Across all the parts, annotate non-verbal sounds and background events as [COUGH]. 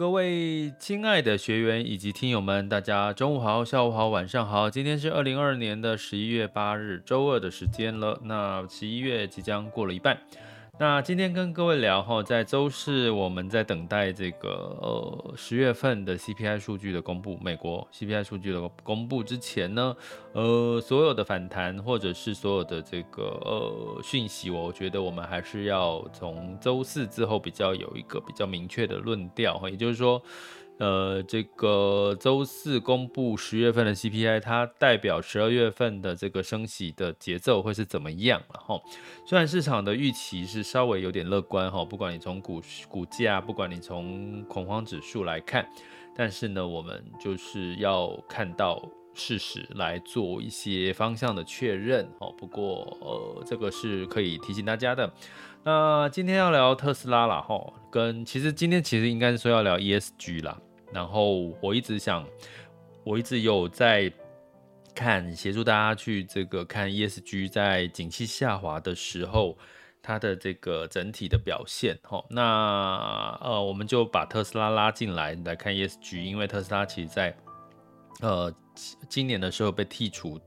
各位亲爱的学员以及听友们，大家中午好、下午好、晚上好。今天是二零二二年的十一月八日，周二的时间了。那十一月即将过了一半。那今天跟各位聊哈，在周四我们在等待这个呃十月份的 CPI 数据的公布，美国 CPI 数据的公布之前呢，呃所有的反弹或者是所有的这个呃讯息，我觉得我们还是要从周四之后比较有一个比较明确的论调哈，也就是说。呃，这个周四公布十月份的 CPI，它代表十二月份的这个升息的节奏会是怎么样了哈？虽然市场的预期是稍微有点乐观哈，不管你从股股价，不管你从恐慌指数来看，但是呢，我们就是要看到事实来做一些方向的确认哦。不过呃，这个是可以提醒大家的。那今天要聊特斯拉了哈，跟其实今天其实应该是说要聊 ESG 啦。然后我一直想，我一直有在看，协助大家去这个看 ESG 在景气下滑的时候，它的这个整体的表现。哈，那呃，我们就把特斯拉拉进来来看 ESG，因为特斯拉其实在呃今年的时候被剔除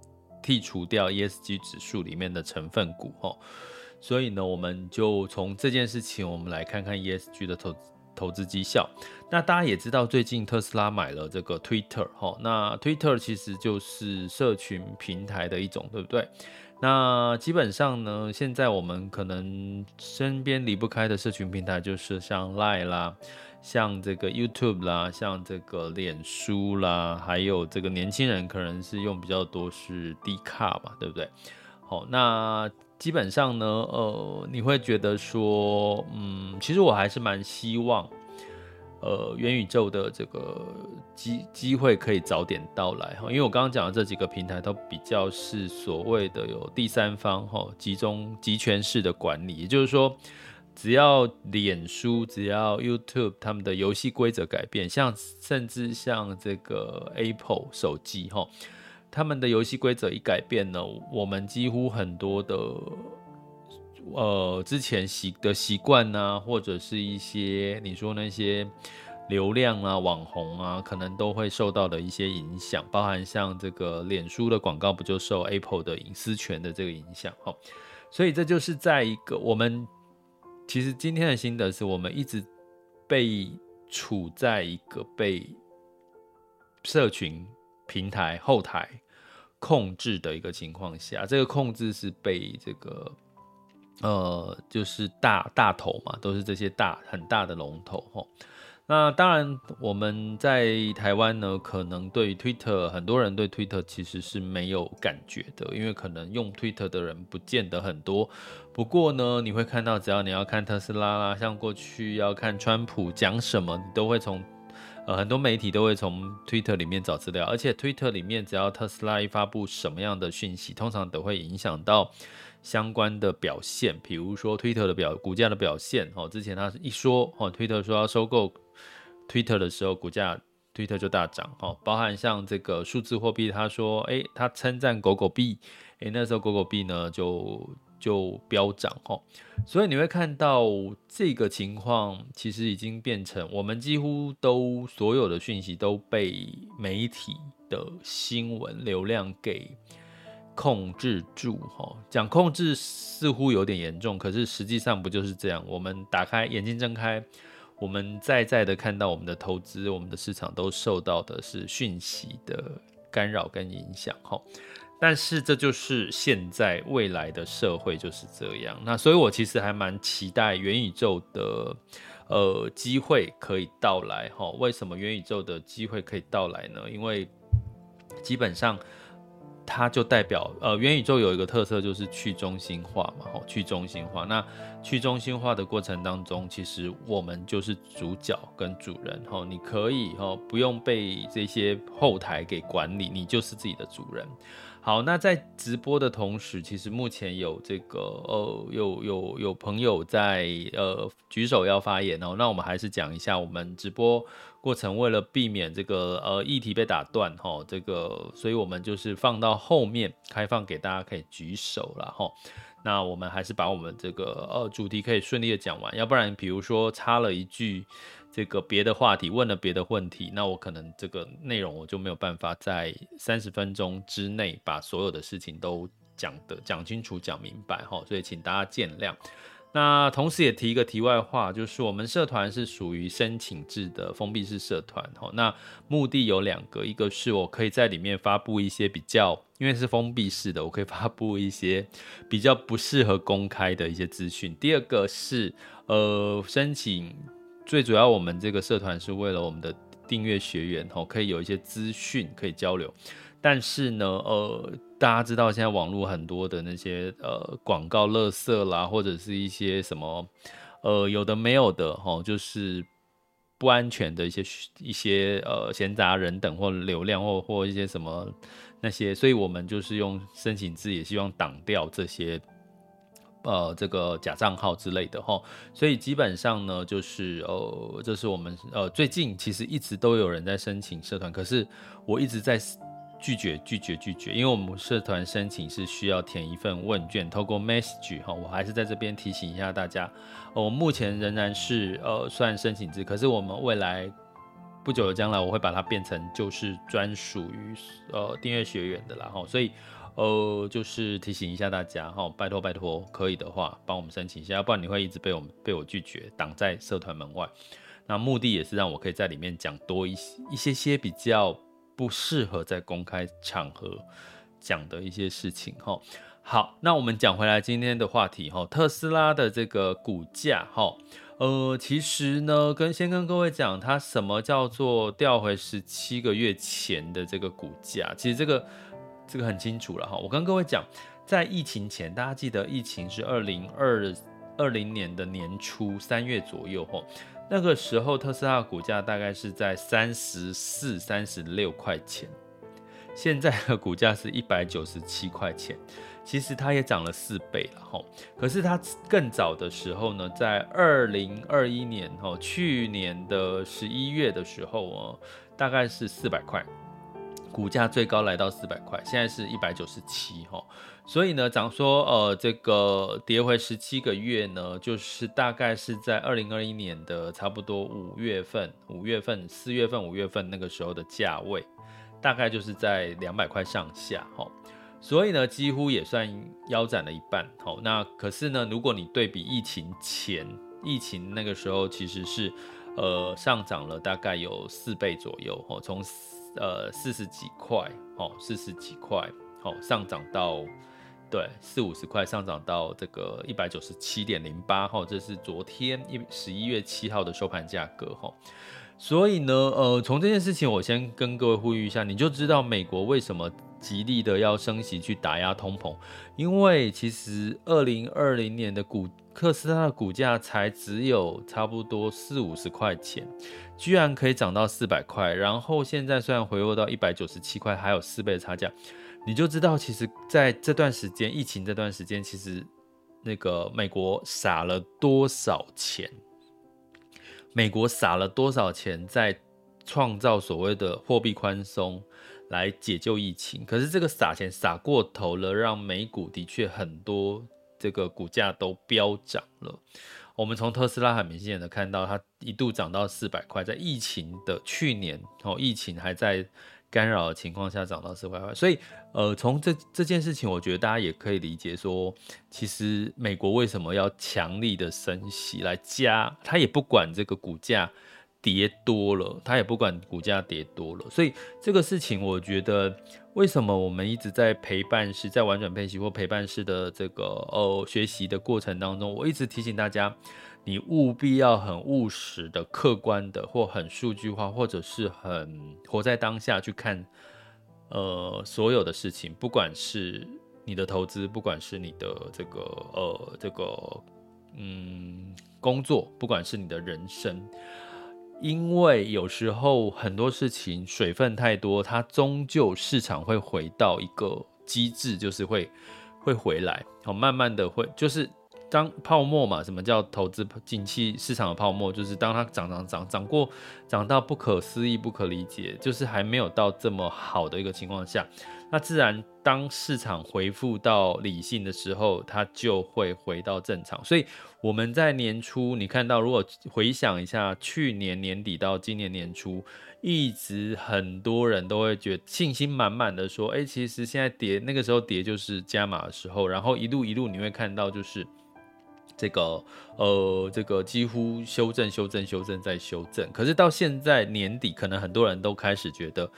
剔除掉 ESG 指数里面的成分股。哈，所以呢，我们就从这件事情，我们来看看 ESG 的投资。投资绩效，那大家也知道，最近特斯拉买了这个 Twitter 哈，那 Twitter 其实就是社群平台的一种，对不对？那基本上呢，现在我们可能身边离不开的社群平台就是像 Line 啦，像这个 YouTube 啦，像这个脸书啦，还有这个年轻人可能是用比较多是 Dcard 嘛，对不对？好，那。基本上呢，呃，你会觉得说，嗯，其实我还是蛮希望，呃，元宇宙的这个机机会可以早点到来哈，因为我刚刚讲的这几个平台都比较是所谓的有第三方哈集中集权式的管理，也就是说，只要脸书、只要 YouTube 他们的游戏规则改变，像甚至像这个 Apple 手机哈。他们的游戏规则一改变呢，我们几乎很多的呃之前习的习惯呐，或者是一些你说那些流量啊、网红啊，可能都会受到的一些影响，包含像这个脸书的广告不就受 Apple 的隐私权的这个影响哈，所以这就是在一个我们其实今天的心得是我们一直被处在一个被社群平台后台。控制的一个情况下，这个控制是被这个呃，就是大大头嘛，都是这些大很大的龙头齁。那当然，我们在台湾呢，可能对 Twitter 很多人对 Twitter 其实是没有感觉的，因为可能用 Twitter 的人不见得很多。不过呢，你会看到，只要你要看特斯拉啦，像过去要看川普讲什么，你都会从。呃，很多媒体都会从 Twitter 里面找资料，而且 Twitter 里面只要特斯拉一发布什么样的讯息，通常都会影响到相关的表现。比如说 Twitter 的表股价的表现，哦，之前他一说哦，Twitter 说要收购 Twitter 的时候，股价 Twitter 就大涨，哦，包含像这个数字货币，他说，诶，他称赞狗狗币，诶，那时候狗狗币呢就。就飙涨哦，所以你会看到这个情况，其实已经变成我们几乎都所有的讯息都被媒体的新闻流量给控制住。哈，讲控制似乎有点严重，可是实际上不就是这样？我们打开眼睛睁开，我们在在的看到我们的投资、我们的市场都受到的是讯息的干扰跟影响。哈。但是这就是现在未来的社会就是这样。那所以我其实还蛮期待元宇宙的呃机会可以到来哈。为什么元宇宙的机会可以到来呢？因为基本上它就代表呃元宇宙有一个特色就是去中心化嘛，哈，去中心化。那去中心化的过程当中，其实我们就是主角跟主人哈。你可以哈不用被这些后台给管理，你就是自己的主人。好，那在直播的同时，其实目前有这个呃，有有有朋友在呃举手要发言哦。那我们还是讲一下，我们直播过程为了避免这个呃议题被打断哈，这个所以我们就是放到后面开放给大家可以举手了哈。那我们还是把我们这个呃主题可以顺利的讲完，要不然比如说插了一句。这个别的话题问了别的问题，那我可能这个内容我就没有办法在三十分钟之内把所有的事情都讲的讲清楚、讲明白哈，所以请大家见谅。那同时也提一个题外话，就是我们社团是属于申请制的封闭式社团哈，那目的有两个，一个是我可以在里面发布一些比较，因为是封闭式的，我可以发布一些比较不适合公开的一些资讯。第二个是呃申请。最主要，我们这个社团是为了我们的订阅学员哦，可以有一些资讯可以交流。但是呢，呃，大家知道现在网络很多的那些呃广告垃圾啦，或者是一些什么呃有的没有的哦，就是不安全的一些一些呃闲杂人等或流量或或一些什么那些，所以我们就是用申请制，也希望挡掉这些。呃，这个假账号之类的哈，所以基本上呢，就是呃，这是我们呃最近其实一直都有人在申请社团，可是我一直在拒绝拒绝拒绝，因为我们社团申请是需要填一份问卷，透过 message 哈，我还是在这边提醒一下大家，我目前仍然是呃算申请制，可是我们未来不久的将来我会把它变成就是专属于呃订阅学员的啦哈，所以。呃，就是提醒一下大家哈，拜托拜托，可以的话帮我们申请一下，要不然你会一直被我们被我拒绝，挡在社团门外。那目的也是让我可以在里面讲多一些一些些比较不适合在公开场合讲的一些事情哈。好，那我们讲回来今天的话题哈，特斯拉的这个股价哈，呃，其实呢，跟先跟各位讲，它什么叫做调回十七个月前的这个股价，其实这个。这个很清楚了哈，我跟各位讲，在疫情前，大家记得疫情是二零二二零年的年初三月左右哈，那个时候特斯拉的股价大概是在三十四、三十六块钱，现在的股价是一百九十七块钱，其实它也涨了四倍了哈。可是它更早的时候呢，在二零二一年哈，去年的十一月的时候哦，大概是四百块。股价最高来到四百块，现在是一百九十七哈，所以呢，讲说呃，这个跌回十七个月呢，就是大概是在二零二一年的差不多五月份、五月份、四月份、五月份那个时候的价位，大概就是在两百块上下哈，所以呢，几乎也算腰斩了一半。好，那可是呢，如果你对比疫情前，疫情那个时候其实是呃上涨了大概有四倍左右哈，从。呃，四十几块，哦，四十几块，哦，上涨到，对，四五十块，上涨到这个一百九十七点零八，哈，这是昨天一十一月七号的收盘价格，哈。所以呢，呃，从这件事情，我先跟各位呼吁一下，你就知道美国为什么极力的要升息去打压通膨，因为其实二零二零年的股特斯拉的股价才只有差不多四五十块钱。居然可以涨到四百块，然后现在虽然回落到一百九十七块，还有四倍的差价，你就知道其实在这段时间，疫情这段时间，其实那个美国撒了多少钱？美国撒了多少钱在创造所谓的货币宽松来解救疫情？可是这个撒钱撒过头了，让美股的确很多这个股价都飙涨了。我们从特斯拉很明显的看到，它一度涨到四百块，在疫情的去年哦，疫情还在干扰的情况下涨到四百块。所以，呃，从这这件事情，我觉得大家也可以理解说，其实美国为什么要强力的升息来加，它也不管这个股价跌多了，他也不管股价跌多了。所以这个事情，我觉得为什么我们一直在陪伴式，在玩转配息或陪伴式的这个呃学习的过程当中，我一直提醒大家。你务必要很务实的、客观的，或很数据化，或者是很活在当下去看，呃，所有的事情，不管是你的投资，不管是你的这个呃这个嗯工作，不管是你的人生，因为有时候很多事情水分太多，它终究市场会回到一个机制，就是会会回来，好，慢慢的会就是。当泡沫嘛，什么叫投资景气市场的泡沫？就是当它涨涨涨涨过，涨到不可思议、不可理解，就是还没有到这么好的一个情况下，那自然当市场恢复到理性的时候，它就会回到正常。所以我们在年初，你看到如果回想一下去年年底到今年年初，一直很多人都会觉得信心满满的说，哎，其实现在跌那个时候跌就是加码的时候，然后一路一路你会看到就是。这个呃，这个几乎修正、修正、修正再修正，可是到现在年底，可能很多人都开始觉得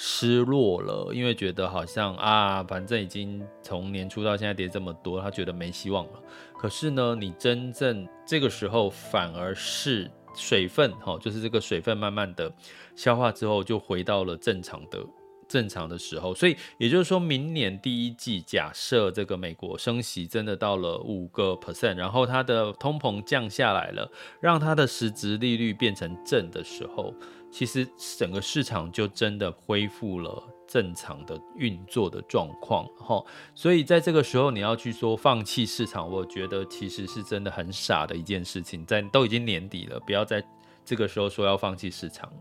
失落了，因为觉得好像啊，反正已经从年初到现在跌这么多，他觉得没希望了。可是呢，你真正这个时候反而是水分，哈，就是这个水分慢慢的消化之后，就回到了正常的。正常的时候，所以也就是说明年第一季，假设这个美国升息真的到了五个 percent，然后它的通膨降下来了，让它的实质利率变成正的时候，其实整个市场就真的恢复了正常的运作的状况。哈，所以在这个时候你要去说放弃市场，我觉得其实是真的很傻的一件事情。在都已经年底了，不要在这个时候说要放弃市场，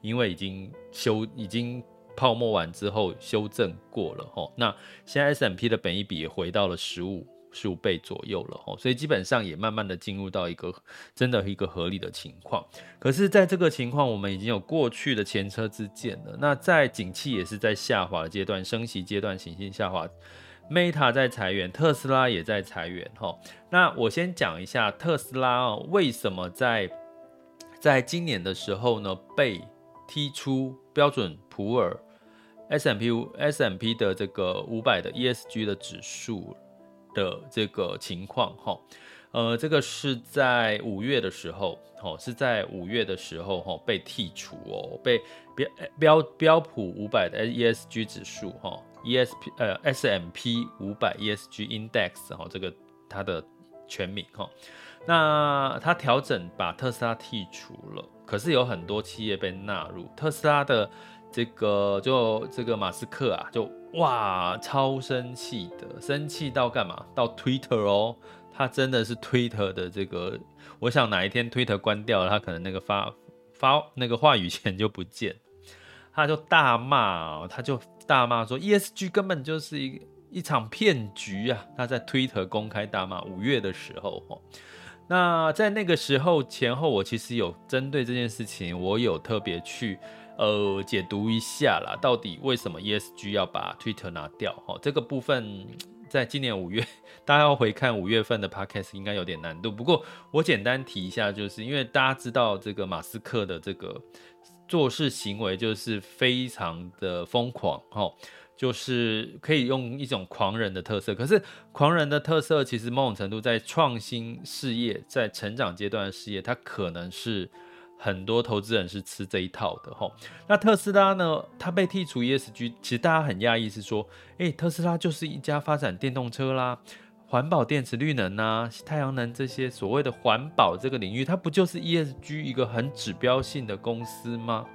因为已经修已经。泡沫完之后修正过了哈，那现在 S&P 的本益比也回到了十五十五倍左右了哦，所以基本上也慢慢的进入到一个真的一个合理的情况。可是，在这个情况，我们已经有过去的前车之鉴了。那在景气也是在下滑的阶段，升息阶段，景气下滑，Meta 在裁员，特斯拉也在裁员齁。那我先讲一下特斯拉哦，为什么在在今年的时候呢被踢出标准普尔。S M P S M P 的这个五百的 ESG 的指数的这个情况哈，呃，这个是在五月的时候，哦，是在五月的时候哈被剔除哦，被标标标普五百的 ESG 指数哈，ESP 呃 SMP 五百 ESG Index 哈，这个它的全名哈，那它调整把特斯拉剔除了，可是有很多企业被纳入特斯拉的。这个就这个马斯克啊，就哇超生气的，生气到干嘛？到 Twitter 哦，他真的是 Twitter 的这个，我想哪一天 Twitter 关掉了，他可能那个发发那个话语权就不见，他就大骂，他就大骂说 ESG 根本就是一一场骗局啊！他在 Twitter 公开大骂，五月的时候哦，那在那个时候前后，我其实有针对这件事情，我有特别去。呃，解读一下啦，到底为什么 ESG 要把 Twitter 拿掉？哦，这个部分在今年五月，大家要回看五月份的 Podcast 应该有点难度。不过我简单提一下，就是因为大家知道这个马斯克的这个做事行为就是非常的疯狂，哦，就是可以用一种狂人的特色。可是狂人的特色其实某种程度在创新事业、在成长阶段的事业，它可能是。很多投资人是吃这一套的吼。那特斯拉呢？它被剔除 ESG，其实大家很讶异，是说，诶，特斯拉就是一家发展电动车啦、环保电池、绿能啊、太阳能这些所谓的环保这个领域，它不就是 ESG 一个很指标性的公司吗？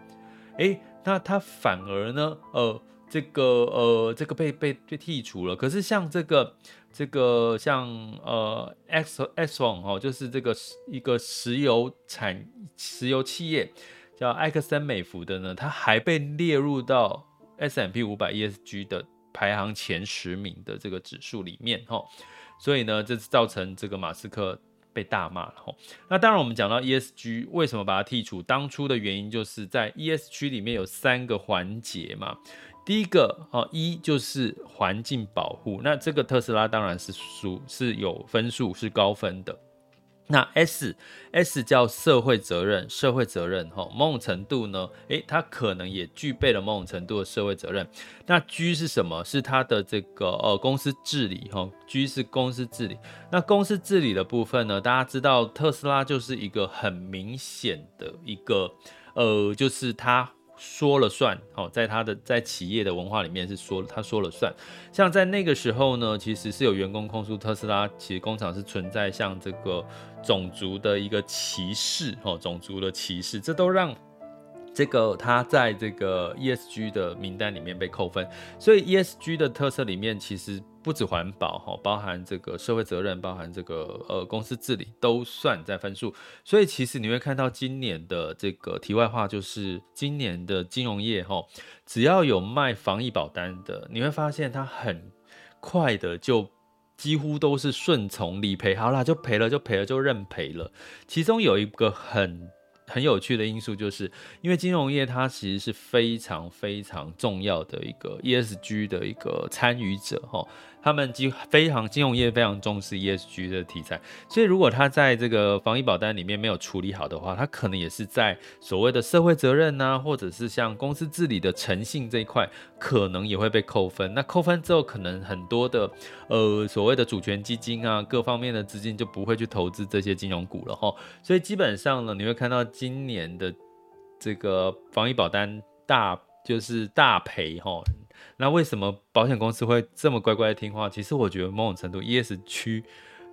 诶，那它反而呢？呃，这个呃，这个被被被剔除了。可是像这个。这个像呃，Exxon 哦，就是这个一个石油产石油企业叫埃克森美孚的呢，它还被列入到 S M P 五百 ESG 的排行前十名的这个指数里面哈，所以呢，这是造成这个马斯克被大骂了吼。那当然，我们讲到 ESG 为什么把它剔除，当初的原因就是在 ESG 里面有三个环节嘛。第一个哦，一就是环境保护，那这个特斯拉当然是属是有分数是高分的。那 S S 叫社会责任，社会责任哈，某种程度呢，诶，它可能也具备了某种程度的社会责任。那 G 是什么？是它的这个呃公司治理哈，G 是公司治理。那公司治理的部分呢，大家知道特斯拉就是一个很明显的一个呃，就是它。说了算，好，在他的在企业的文化里面是说他说了算。像在那个时候呢，其实是有员工控诉特斯拉，其实工厂是存在像这个种族的一个歧视，哦，种族的歧视，这都让这个他在这个 ESG 的名单里面被扣分。所以 ESG 的特色里面其实。不止环保哈，包含这个社会责任，包含这个呃公司治理都算在分数。所以其实你会看到今年的这个题外话，就是今年的金融业哈，只要有卖防疫保单的，你会发现它很快的就几乎都是顺从理赔，好啦，就赔了就赔了就认赔了。其中有一个很。很有趣的因素就是，因为金融业它其实是非常非常重要的一个 ESG 的一个参与者哈，他们几非常金融业非常重视 ESG 的题材，所以如果他在这个防疫保单里面没有处理好的话，他可能也是在所谓的社会责任呐，或者是像公司治理的诚信这一块，可能也会被扣分。那扣分之后，可能很多的呃所谓的主权基金啊，各方面的资金就不会去投资这些金融股了哈。所以基本上呢，你会看到。今年的这个防疫保单大就是大赔哈，那为什么保险公司会这么乖乖听话？其实我觉得某种程度，ESG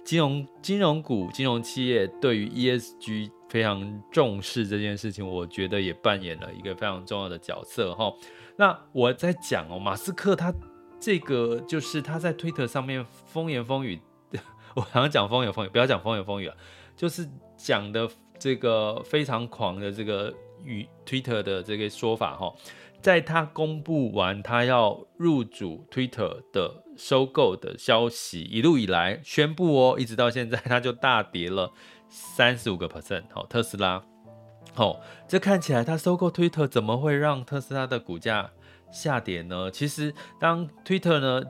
金融金融股、金融企业对于 ESG 非常重视这件事情，我觉得也扮演了一个非常重要的角色哈。那我在讲哦，马斯克他这个就是他在推特上面风言风语，[LAUGHS] 我好像讲风言风语，不要讲风言风语了，就是讲的。这个非常狂的这个与 Twitter 的这个说法哈，在他公布完他要入主 Twitter 的收购的消息一路以来宣布哦，一直到现在 [LAUGHS] 他就大跌了三十五个 percent。好，特斯拉，好，这看起来他收购 Twitter 怎么会让特斯拉的股价下跌呢？其实当 Twitter 呢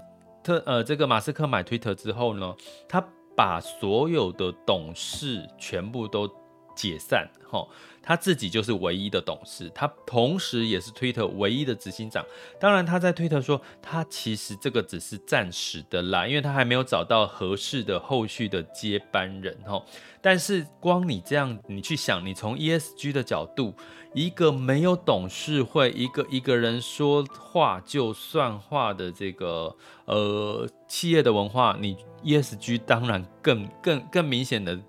特呃这个马斯克买 Twitter 之后呢，他把所有的董事全部都解散，吼，他自己就是唯一的董事，他同时也是 Twitter 唯一的执行长。当然，他在 Twitter 说，他其实这个只是暂时的啦，因为他还没有找到合适的后续的接班人，哈。但是，光你这样，你去想，你从 ESG 的角度，一个没有董事会，一个一个人说话就算话的这个呃企业的文化，你 ESG 当然更更更明显的。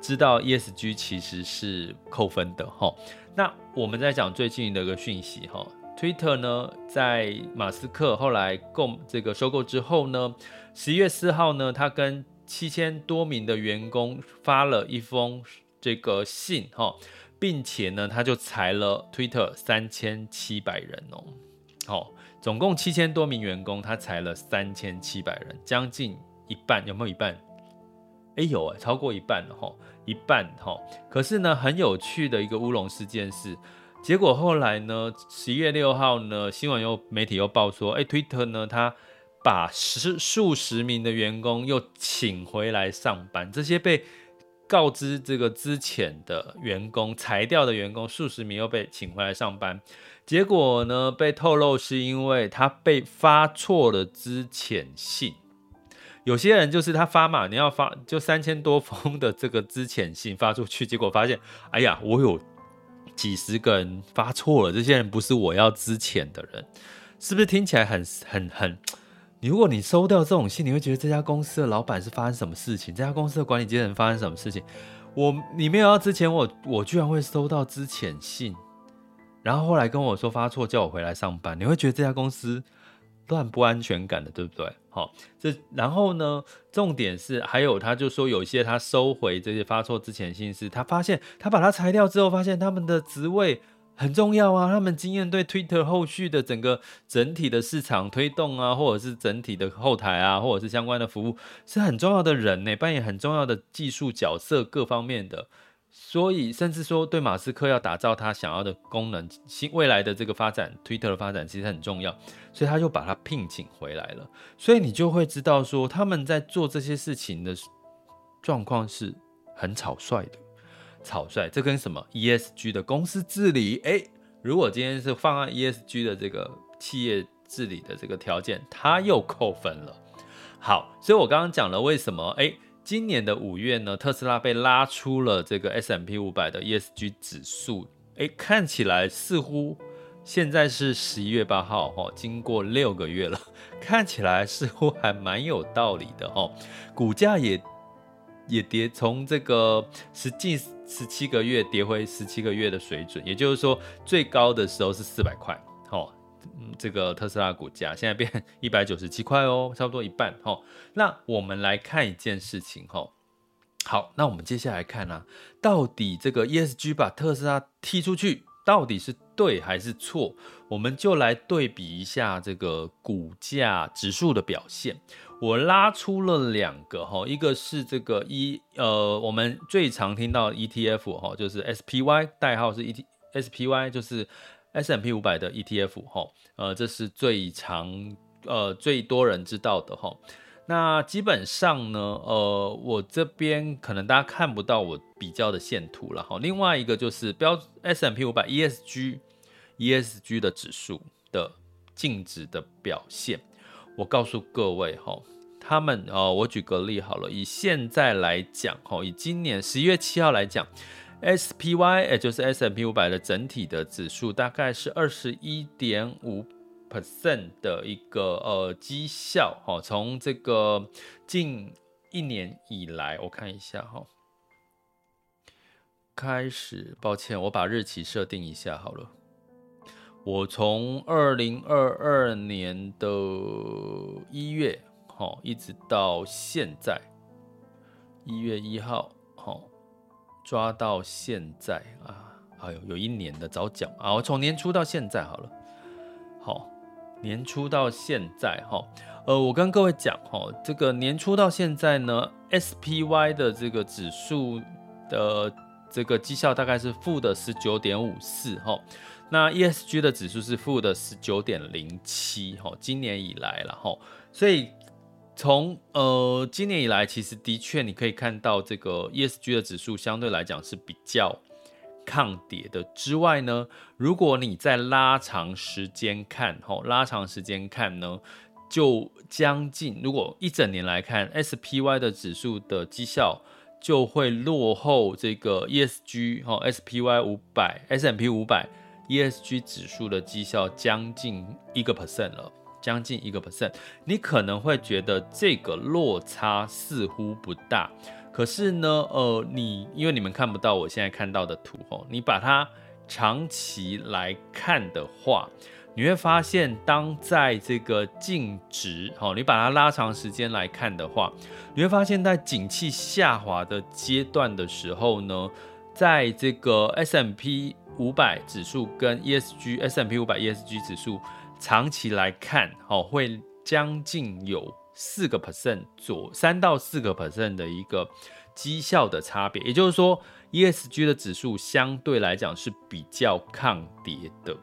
知道 ESG 其实是扣分的哈。那我们在讲最近的一个讯息哈，Twitter 呢，在马斯克后来购这个收购之后呢，十一月四号呢，他跟七千多名的员工发了一封这个信哈，并且呢，他就裁了 Twitter 三千七百人哦，好，总共七千多名员工，他裁了三千七百人，将近一半，有没有一半？哎有哎，超过一半了哈。一半哈，可是呢，很有趣的一个乌龙事件是，结果后来呢，十一月六号呢，新闻又媒体又报说，哎，Twitter 呢，他把十数十名的员工又请回来上班，这些被告知这个资遣的员工裁掉的员工数十名又被请回来上班，结果呢，被透露是因为他被发错了资遣信。有些人就是他发嘛，你要发就三千多封的这个资遣信发出去，结果发现，哎呀，我有几十个人发错了，这些人不是我要资遣的人，是不是听起来很很 [LAUGHS] 很？你如果你收到这种信，你会觉得这家公司的老板是发生什么事情？这家公司的管理阶层发生什么事情？我你没有要资遣我，我居然会收到资遣信，然后后来跟我说发错，叫我回来上班，你会觉得这家公司？都很不安全感的，对不对？好，这然后呢，重点是还有，他就说有些他收回这些发错之前信，息他发现他把他裁掉之后，发现他们的职位很重要啊，他们经验对 Twitter 后续的整个整体的市场推动啊，或者是整体的后台啊，或者是相关的服务，是很重要的人呢，扮演很重要的技术角色，各方面的。所以，甚至说，对马斯克要打造他想要的功能，新未来的这个发展，Twitter 的发展其实很重要，所以他就把他聘请回来了。所以你就会知道说，他们在做这些事情的状况是很草率的，草率。这跟什么 ESG 的公司治理？诶，如果今天是放在 ESG 的这个企业治理的这个条件，他又扣分了。好，所以我刚刚讲了为什么？诶。今年的五月呢，特斯拉被拉出了这个 S M P 五百的 ESG 指数。诶，看起来似乎现在是十一月八号，哈，经过六个月了，[LAUGHS] 看起来似乎还蛮有道理的，哈。股价也也跌，从这个实际十七个月跌回十七个月的水准，也就是说最高的时候是四百块，哈。这个特斯拉股价现在变一百九十七块哦，差不多一半哦。那我们来看一件事情哦。好，那我们接下来看啊，到底这个 ESG 把特斯拉踢出去，到底是对还是错？我们就来对比一下这个股价指数的表现。我拉出了两个哈，一个是这个一呃，我们最常听到 ETF 哈，就是 SPY，代号是 ET，SPY 就是。S M P 五百的 ETF 哈，呃，这是最常呃最多人知道的哈。那基本上呢，呃，我这边可能大家看不到我比较的线图了哈。另外一个就是标 S M P 五百 ESG ESG 的指数的净值的表现。我告诉各位哈，他们呃，我举个例好了，以现在来讲哈，以今年十一月七号来讲。SPY，也就是 S M P 五百的整体的指数，大概是二十一点五 percent 的一个呃绩效哈。从这个近一年以来，我看一下哈，开始，抱歉，我把日期设定一下好了。我从二零二二年的一月哈，一直到现在一月一号。抓到现在啊，哎呦，有一年的早讲啊，我从年初到现在好了，好，年初到现在哈，呃，我跟各位讲哈，这个年初到现在呢，SPY 的这个指数的这个绩效大概是负的十九点五四哈，那 ESG 的指数是负的十九点零七哈，今年以来了哈，所以。从呃今年以来，其实的确你可以看到这个 ESG 的指数相对来讲是比较抗跌的。之外呢，如果你在拉长时间看，吼，拉长时间看呢，就将近如果一整年来看，SPY 的指数的绩效就会落后这个 ESG 哦 SPY 五百 S&P 五百 ESG 指数的绩效将近一个 percent 了。将近一个 percent，你可能会觉得这个落差似乎不大，可是呢，呃，你因为你们看不到我现在看到的图哦，你把它长期来看的话，你会发现，当在这个净值哦，你把它拉长时间来看的话，你会发现在景气下滑的阶段的时候呢，在这个 S M P 五百指数跟 E S G S M P 五百 ESG 指数。长期来看，哦，会将近有四个 percent 左三到四个 percent 的一个绩效的差别，也就是说，ESG 的指数相对来讲是比较抗跌的。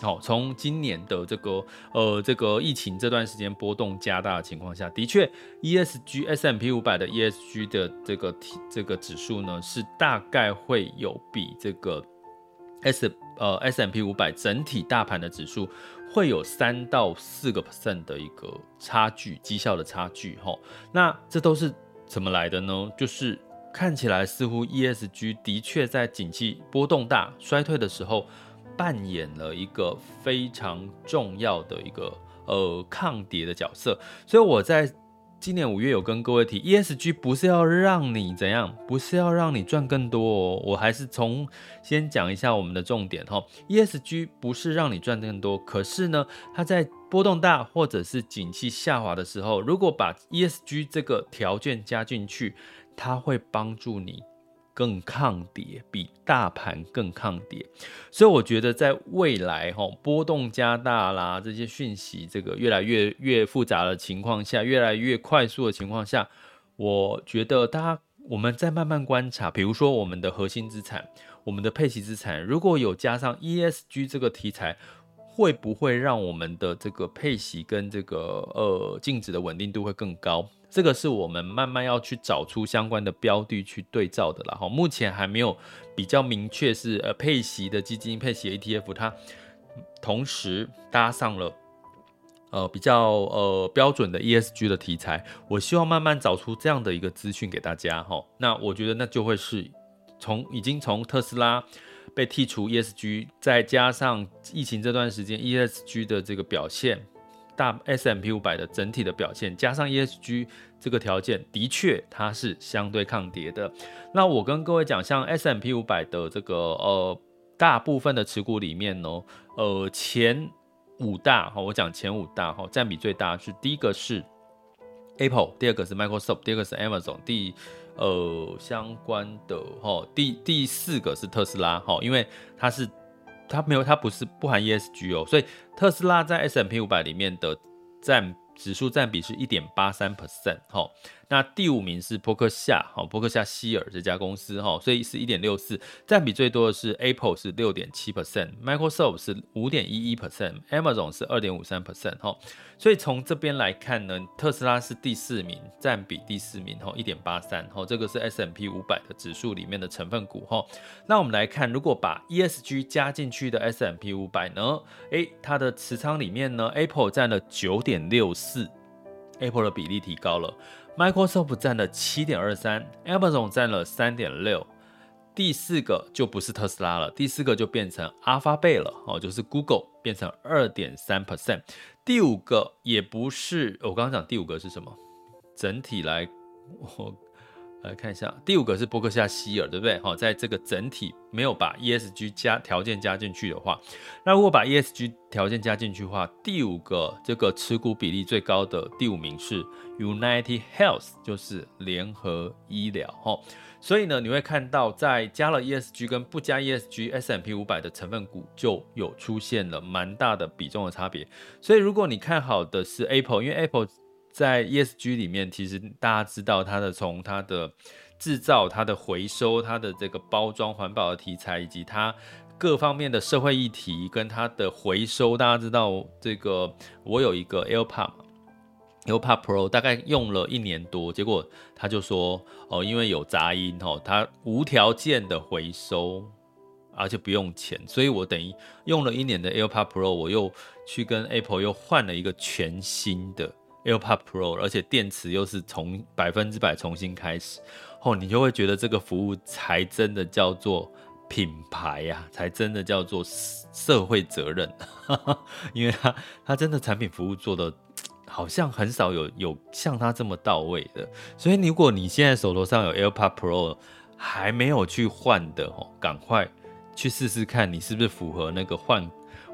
好，从今年的这个呃这个疫情这段时间波动加大的情况下，的确 ESG S M P 五百的 ESG 的这个这个指数呢，是大概会有比这个 S 呃，S M P 五百整体大盘的指数。会有三到四个 percent 的一个差距，绩效的差距，哈，那这都是怎么来的呢？就是看起来似乎 ESG 的确在景气波动大、衰退的时候，扮演了一个非常重要的一个呃抗跌的角色，所以我在。今年五月有跟各位提，ESG 不是要让你怎样，不是要让你赚更多哦。我还是从先讲一下我们的重点哈。ESG 不是让你赚更多，可是呢，它在波动大或者是景气下滑的时候，如果把 ESG 这个条件加进去，它会帮助你更抗跌，比大盘更抗跌。所以我觉得在未来哈波动加大啦，这些讯息这个越来越越复杂的情况下，越来越快速的情况下，我觉得大家我们再慢慢观察，比如说我们的核心资产，我们的配息资产，如果有加上 ESG 这个题材。会不会让我们的这个配息跟这个呃净值的稳定度会更高？这个是我们慢慢要去找出相关的标的去对照的啦。哈，目前还没有比较明确是呃配息的基金、配息 ETF，它同时搭上了呃比较呃标准的 ESG 的题材。我希望慢慢找出这样的一个资讯给大家哈。那我觉得那就会是从已经从特斯拉。被剔除 ESG，再加上疫情这段时间 ESG 的这个表现，大 S&P 500的整体的表现，加上 ESG 这个条件，的确它是相对抗跌的。那我跟各位讲，像 S&P 500的这个呃大部分的持股里面呢，呃前五大哈，我讲前五大哈，占比最大是第一个是 Apple，第二个是 Microsoft，第二个是 Amazon，第呃，相关的哈，第第四个是特斯拉哈，因为它是它没有它不是不含 ESG 哦，所以特斯拉在 SMP 五百里面的占指数占比是一点八三 percent 哈。那第五名是波克夏，哈，波克夏希尔这家公司，哈，所以是一点六四，占比最多的是 Apple 是六点七 percent，Microsoft 是五点一一 percent，Amazon 是二点五三 percent，哈，所以从这边来看呢，特斯拉是第四名，占比第四名，哈，一点八三，哈，这个是 S M P 五百的指数里面的成分股，哈，那我们来看，如果把 ESG 加进去的 S M P 五百呢，诶，它的持仓里面呢，Apple 占了九点六四四，Apple 的比例提高了。Microsoft 占了七点二三，Amazon 占了三点六，第四个就不是特斯拉了，第四个就变成 Alphabet 了，哦，就是 Google 变成二点三 percent，第五个也不是，我刚刚讲第五个是什么？整体来，我。来看一下，第五个是波克夏希尔，对不对？好，在这个整体没有把 ESG 加条件加进去的话，那如果把 ESG 条件加进去的话，第五个这个持股比例最高的第五名是 United Health，就是联合医疗。哈，所以呢，你会看到在加了 ESG 跟不加 ESG，S&P 500的成分股就有出现了蛮大的比重的差别。所以如果你看好的是 Apple，因为 Apple 在 ESG 里面，其实大家知道它的从它的制造、它的回收、它的这个包装环保的题材，以及它各方面的社会议题跟它的回收。大家知道这个，我有一个 AirPod，AirPod Pro，大概用了一年多，结果他就说哦，因为有杂音哦，他无条件的回收，而且不用钱，所以我等于用了一年的 AirPod Pro，我又去跟 Apple 又换了一个全新的。AirPod Pro，而且电池又是从百分之百重新开始，哦、你就会觉得这个服务才真的叫做品牌呀、啊，才真的叫做社会责任，[LAUGHS] 因为它它真的产品服务做的好像很少有有像它这么到位的，所以如果你现在手头上有 AirPod Pro 还没有去换的哦，赶快去试试看你是不是符合那个换。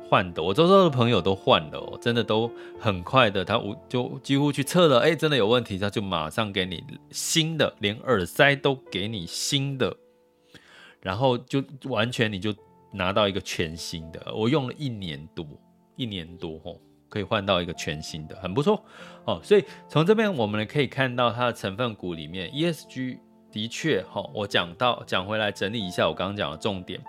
换的，我周遭的朋友都换了哦，真的都很快的，他我就几乎去测了，哎，真的有问题，他就马上给你新的，连耳塞都给你新的，然后就完全你就拿到一个全新的。我用了一年多，一年多哦，可以换到一个全新的，很不错哦。所以从这边我们可以看到它的成分股里面，ESG 的确哈，我讲到讲回来整理一下我刚刚讲的重点。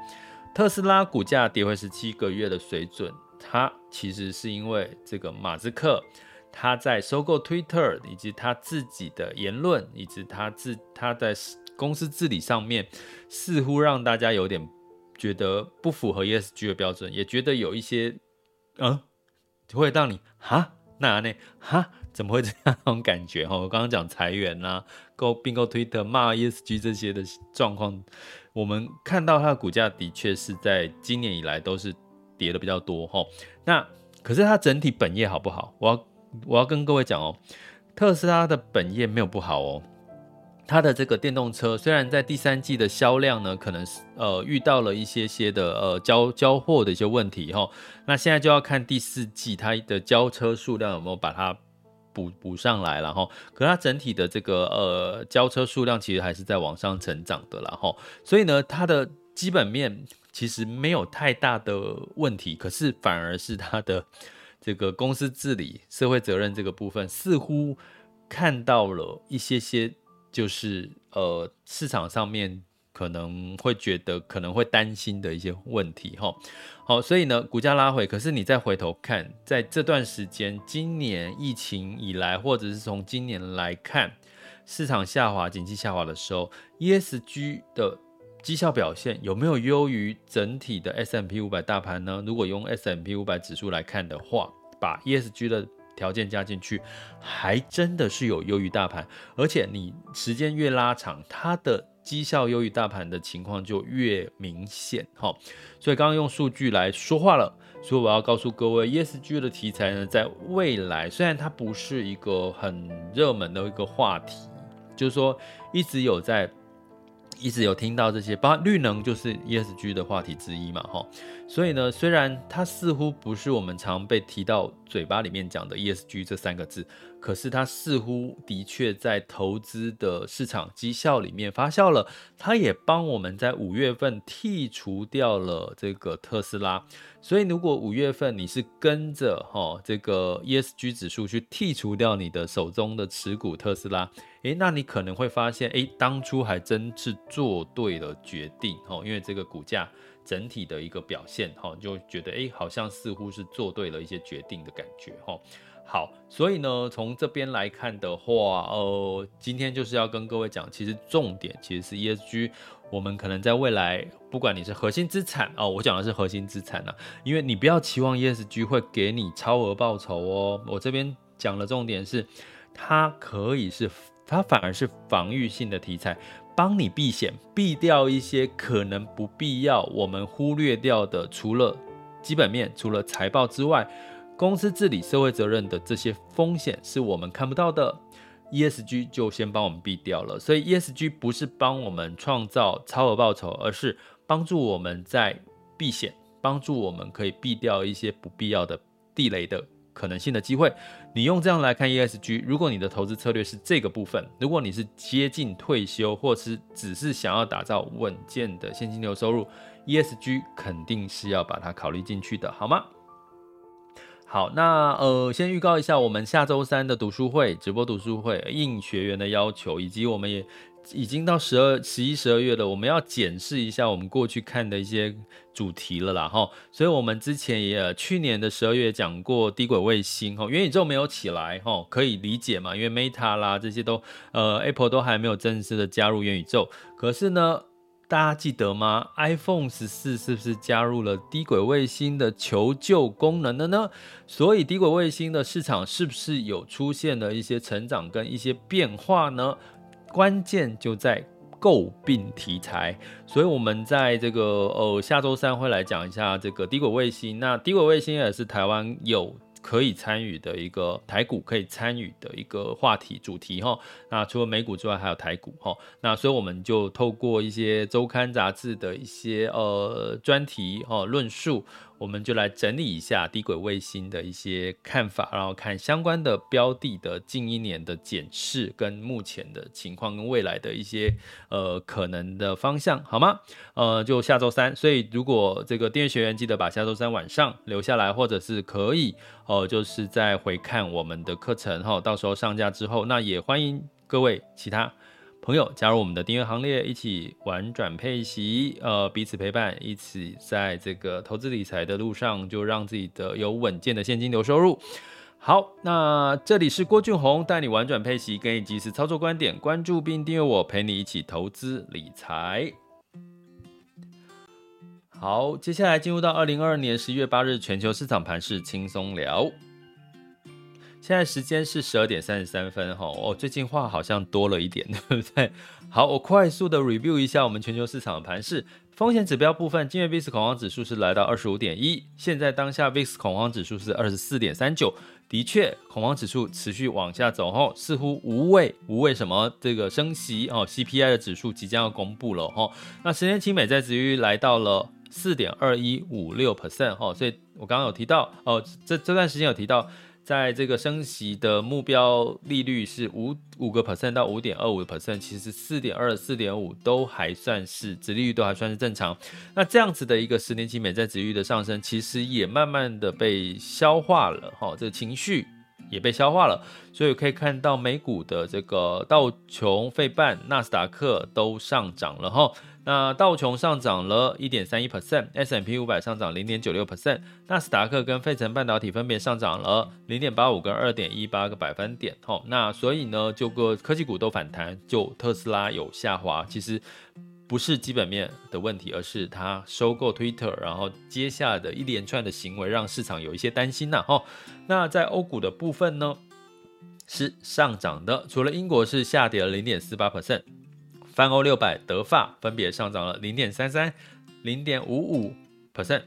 特斯拉股价跌回十七个月的水准，它其实是因为这个马斯克他在收购 Twitter 以及他自己的言论，以及他自他在公司治理上面，似乎让大家有点觉得不符合 ESG 的标准，也觉得有一些嗯，会让你哈那呢哈怎么会这样那种感觉哈？我刚刚讲裁员啊，购并购 Twitter 骂 ESG 这些的状况。我们看到它的股价的确是在今年以来都是跌的比较多哈。那可是它整体本业好不好？我要我要跟各位讲哦，特斯拉的本业没有不好哦。它的这个电动车虽然在第三季的销量呢，可能是呃遇到了一些些的呃交交货的一些问题哈。那现在就要看第四季它的交车数量有没有把它补补上来了哈。可它整体的这个呃交车数量其实还是在往上成长的啦哈。所以呢，它的基本面其实没有太大的问题，可是反而是它的这个公司治理、社会责任这个部分似乎看到了一些些，就是呃市场上面。可能会觉得可能会担心的一些问题哈，好，所以呢，股价拉回。可是你再回头看，在这段时间，今年疫情以来，或者是从今年来看，市场下滑、景气下滑的时候，ESG 的绩效表现有没有优于整体的 S M P 五百大盘呢？如果用 S M P 五百指数来看的话，把 ESG 的条件加进去，还真的是有优于大盘，而且你时间越拉长，它的绩效优于大盘的情况就越明显，哈，所以刚刚用数据来说话了，所以我要告诉各位，ESG 的题材呢，在未来虽然它不是一个很热门的一个话题，就是说一直有在。一直有听到这些，包括绿能就是 ESG 的话题之一嘛，哈，所以呢，虽然它似乎不是我们常被提到嘴巴里面讲的 ESG 这三个字，可是它似乎的确在投资的市场绩效里面发酵了，它也帮我们在五月份剔除掉了这个特斯拉，所以如果五月份你是跟着哈这个 ESG 指数去剔除掉你的手中的持股特斯拉。诶，那你可能会发现，诶，当初还真是做对了决定哦，因为这个股价整体的一个表现，哈，就觉得，诶，好像似乎是做对了一些决定的感觉，哈。好，所以呢，从这边来看的话，呃，今天就是要跟各位讲，其实重点其实是 ESG，我们可能在未来，不管你是核心资产哦，我讲的是核心资产啊，因为你不要期望 ESG 会给你超额报酬哦，我这边讲的重点是，它可以是。它反而是防御性的题材，帮你避险，避掉一些可能不必要我们忽略掉的，除了基本面、除了财报之外，公司治理、社会责任的这些风险是我们看不到的。ESG 就先帮我们避掉了，所以 ESG 不是帮我们创造超额报酬，而是帮助我们在避险，帮助我们可以避掉一些不必要的地雷的。可能性的机会，你用这样来看 ESG。如果你的投资策略是这个部分，如果你是接近退休，或是只是想要打造稳健的现金流收入，ESG 肯定是要把它考虑进去的，好吗？好，那呃，先预告一下，我们下周三的读书会直播读书会，应学员的要求，以及我们也。已经到十二、十一、十二月了，我们要检视一下我们过去看的一些主题了啦，哈。所以，我们之前也去年的十二月讲过低轨卫星，哈，元宇宙没有起来，哈，可以理解嘛？因为 Meta 啦这些都，呃，Apple 都还没有正式的加入元宇宙。可是呢，大家记得吗？iPhone 十四是不是加入了低轨卫星的求救功能的呢？所以，低轨卫星的市场是不是有出现了一些成长跟一些变化呢？关键就在购并题材，所以我们在这个呃下周三会来讲一下这个低轨卫星。那低轨卫星也是台湾有可以参与的一个台股可以参与的一个话题主题哈。那除了美股之外，还有台股哈。那所以我们就透过一些周刊杂志的一些呃专题哈论述。我们就来整理一下低轨卫星的一些看法，然后看相关的标的的近一年的检视，跟目前的情况跟未来的一些呃可能的方向，好吗？呃，就下周三，所以如果这个订阅学员记得把下周三晚上留下来，或者是可以、呃，就是再回看我们的课程哈，到时候上架之后，那也欢迎各位其他。朋友加入我们的订阅行列，一起玩转配息，呃，彼此陪伴，一起在这个投资理财的路上，就让自己的有稳健的现金流收入。好，那这里是郭俊宏带你玩转配息，给你及时操作观点，关注并订阅我，陪你一起投资理财。好，接下来进入到二零二二年十一月八日全球市场盘势轻松聊。现在时间是十二点三十三分，哈，哦，最近话好像多了一点，[LAUGHS] 对不对？好，我快速的 review 一下我们全球市场的盘势，风险指标部分，今日 VIX 恐慌指数是来到二十五点一，现在当下 VIX 恐慌指数是二十四点三九，的确，恐慌指数持续往下走，哈，似乎无畏无畏什么这个升息哦，CPI 的指数即将要公布了，哈，那十年期美债殖率来到了四点二一五六 percent，哈，所以我刚刚有提到，哦，这这段时间有提到。在这个升息的目标利率是五五个 percent 到五点二五的 percent，其实四点二、四点五都还算是值利率都还算是正常。那这样子的一个十年期美债值利率的上升，其实也慢慢的被消化了，哈，这个情绪也被消化了，所以可以看到美股的这个道琼、费半、纳斯达克都上涨了，哈。那道琼上涨了一点三一 percent，S&P 五百上涨零点九六 percent，纳斯达克跟费城半导体分别上涨了零点八五跟二点一八个百分点。哈，那所以呢，就个科技股都反弹，就特斯拉有下滑，其实不是基本面的问题，而是它收购 Twitter，然后接下来的一连串的行为让市场有一些担心呐。吼，那在欧股的部分呢，是上涨的，除了英国是下跌了零点四八 percent。泛欧六百德法分别上涨了零点三三、零点五五 percent，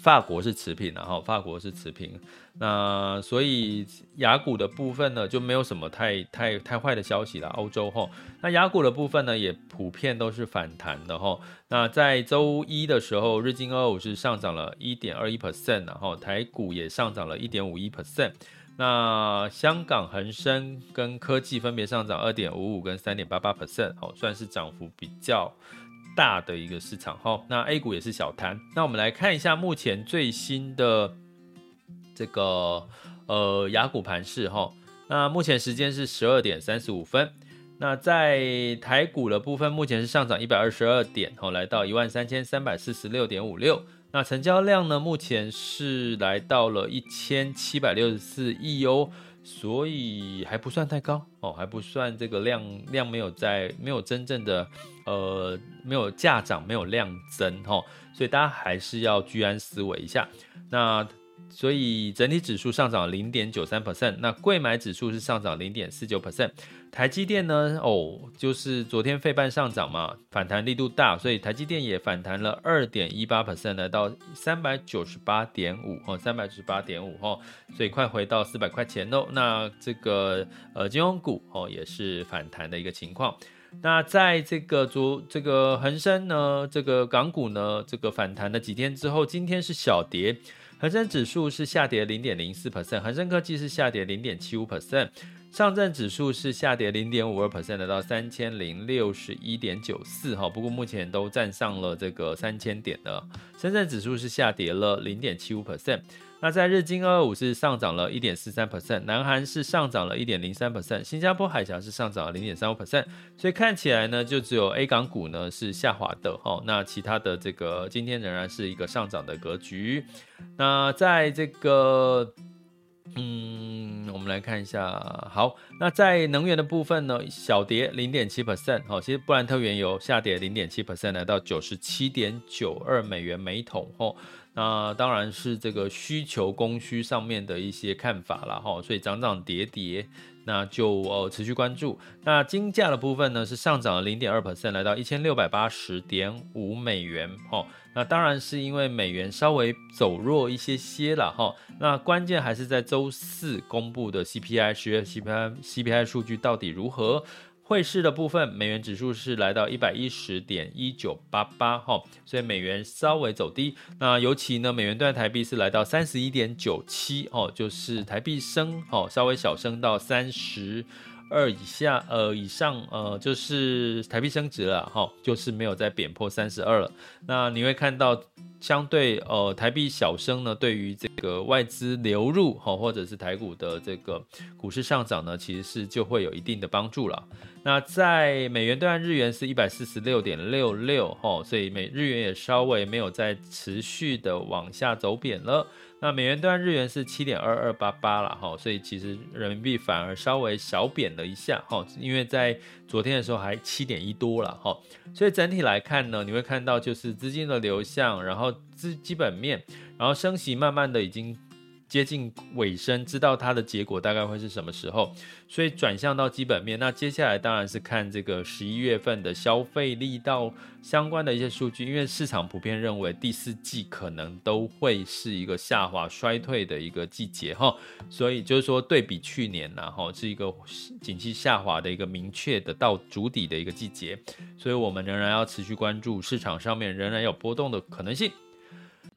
法国是持平，然后法国是持平。那所以雅股的部分呢，就没有什么太太太坏的消息了。欧洲吼，那雅股的部分呢，也普遍都是反弹的吼。那在周一的时候，日经二二五是上涨了一点二一 percent，然后台股也上涨了一点五一 percent。那香港恒生跟科技分别上涨二点五五跟三点八八 percent，哦，算是涨幅比较大的一个市场哈。那 A 股也是小摊。那我们来看一下目前最新的这个呃雅股盘势哈。那目前时间是十二点三十五分。那在台股的部分，目前是上涨一百二十二点，哦，来到一万三千三百四十六点五六。那成交量呢？目前是来到了一千七百六十四亿哦，所以还不算太高哦，还不算这个量量没有在没有真正的呃没有价涨没有量增哈、哦，所以大家还是要居安思危一下。那所以整体指数上涨零点九三 percent，那贵买指数是上涨零点四九 percent。台积电呢？哦，就是昨天费半上涨嘛，反弹力度大，所以台积电也反弹了二点一八 percent，来到三百九十八点五哦，三百九十八点五哦，所以快回到四百块钱喽。那这个呃金融股哦也是反弹的一个情况。那在这个昨这个恒生呢，这个港股呢，这个反弹了几天之后，今天是小跌，恒生指数是下跌零点零四 percent，恒生科技是下跌零点七五 percent。上证指数是下跌零点五二 percent，来到三千零六十一点九四哈，不过目前都站上了这个三千点的。深圳指数是下跌了零点七五 percent，那在日经二二五是上涨了一点四三 percent，南韩是上涨了一点零三 percent，新加坡海峡是上涨了零点三五 percent，所以看起来呢，就只有 A 港股呢是下滑的哈，那其他的这个今天仍然是一个上涨的格局。那在这个。嗯，我们来看一下，好，那在能源的部分呢，小跌零点七 percent，好，其实布兰特原油下跌零点七 percent，来到九十七点九二美元每桶，吼，那当然是这个需求供需上面的一些看法了，哈，所以涨涨跌跌。那就呃持续关注。那金价的部分呢，是上涨了零点二 percent，来到一千六百八十点五美元。哈，那当然是因为美元稍微走弱一些些了。哈，那关键还是在周四公布的 CPI 十月 CPI CPI 数据到底如何。汇市的部分，美元指数是来到一百一十点一九八八哈，所以美元稍微走低。那尤其呢，美元兑台币是来到三十一点九七哦，就是台币升哦，稍微小升到三十二以下呃以上呃，就是台币升值了哈，就是没有再贬破三十二了。那你会看到。相对呃台币小升呢，对于这个外资流入哈，或者是台股的这个股市上涨呢，其实是就会有一定的帮助了。那在美元兑换日元是一百四十六点六六哈，所以美日元也稍微没有再持续的往下走贬了。那美元兑日元是七点二二八八了哈，所以其实人民币反而稍微小贬了一下哈，因为在昨天的时候还七点一多了哈，所以整体来看呢，你会看到就是资金的流向，然后资基本面，然后升息慢慢的已经。接近尾声，知道它的结果大概会是什么时候，所以转向到基本面。那接下来当然是看这个十一月份的消费力道相关的一些数据，因为市场普遍认为第四季可能都会是一个下滑衰退的一个季节哈，所以就是说对比去年呢哈是一个景气下滑的一个明确的到筑底的一个季节，所以我们仍然要持续关注市场上面仍然有波动的可能性。